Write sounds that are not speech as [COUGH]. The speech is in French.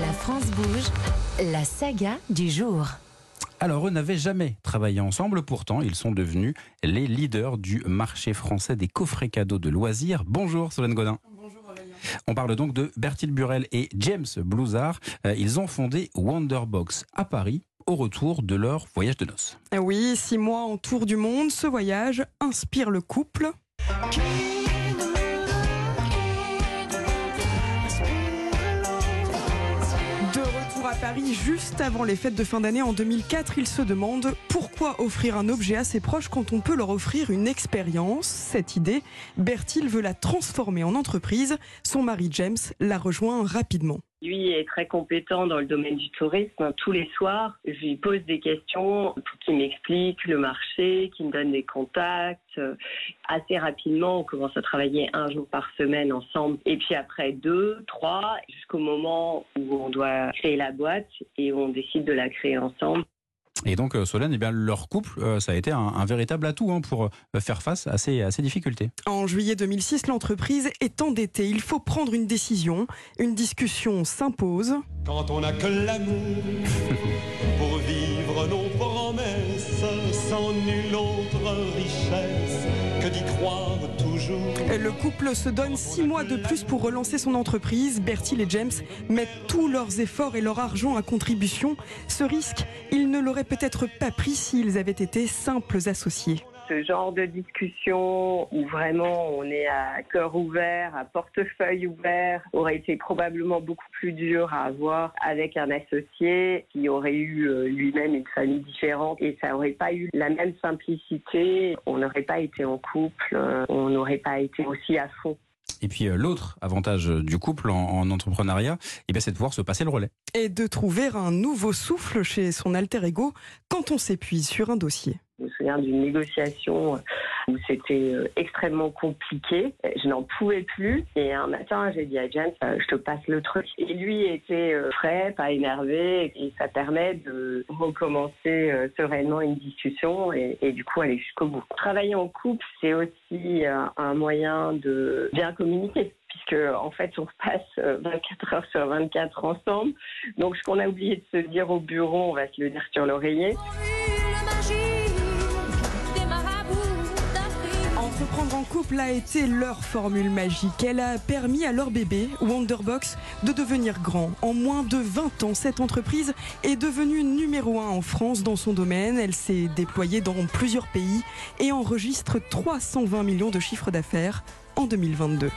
La France bouge, la saga du jour. Alors, eux n'avaient jamais travaillé ensemble, pourtant, ils sont devenus les leaders du marché français des coffrets cadeaux de loisirs. Bonjour Solène Godin. Bonjour On parle donc de Bertil Burel et James Blouzard. Euh, Ils ont fondé Wonderbox à Paris au retour de leur voyage de noces. Ah Oui, six mois en tour du monde, ce voyage inspire le couple. Paris juste avant les fêtes de fin d'année en 2004, ils se demandent pourquoi offrir un objet à ses proches quand on peut leur offrir une expérience. Cette idée, Bertil veut la transformer en entreprise. Son mari James la rejoint rapidement. Lui est très compétent dans le domaine du tourisme. Tous les soirs, je lui pose des questions qu'il m'explique le marché, qu'il me donne des contacts. Euh, Assez rapidement, on commence à travailler un jour par semaine ensemble. Et puis après deux, trois, jusqu'au moment où on doit créer la boîte et on décide de la créer ensemble. Et donc, euh, Solène, eh bien, leur couple, euh, ça a été un, un véritable atout hein, pour euh, faire face à ces, à ces difficultés. En juillet 2006, l'entreprise est endettée. Il faut prendre une décision. Une discussion s'impose. Quand on n'a que l'amour [LAUGHS] pour vivre nos promesses sans nulle autre Le couple se donne six mois de plus pour relancer son entreprise. Bertil et James mettent tous leurs efforts et leur argent à contribution. Ce risque, ils ne l'auraient peut-être pas pris s'ils avaient été simples associés. Ce genre de discussion où vraiment on est à cœur ouvert, à portefeuille ouvert, aurait été probablement beaucoup plus dur à avoir avec un associé qui aurait eu euh, lui-même une famille différente et ça aurait pas eu la même simplicité. On n'aurait pas été en couple, euh, on n'aurait pas été aussi à fond. Et puis, euh, l'autre avantage du couple en, en entrepreneuriat, eh bien, c'est de pouvoir se passer le relais. Et de trouver un nouveau souffle chez son alter ego quand on s'épuise sur un dossier. Je me souviens d'une négociation où c'était euh, extrêmement compliqué. Je n'en pouvais plus. Et un matin, j'ai dit à James, euh, je te passe le truc. Et lui était euh, frais, pas énervé. Et ça permet de recommencer sereinement une discussion et, du coup aller jusqu'au bout. Travailler en couple, c'est aussi un moyen de bien communiquer. Puisque en fait, on passe euh, 24 heures sur 24 ensemble. Donc, ce qu'on a oublié de se dire au bureau, on va se le dire sur l'oreiller. Entreprendre en couple a été leur formule magique. Elle a permis à leur bébé, Wonderbox, de devenir grand. En moins de 20 ans, cette entreprise est devenue numéro un en France dans son domaine. Elle s'est déployée dans plusieurs pays et enregistre 320 millions de chiffres d'affaires en 2022.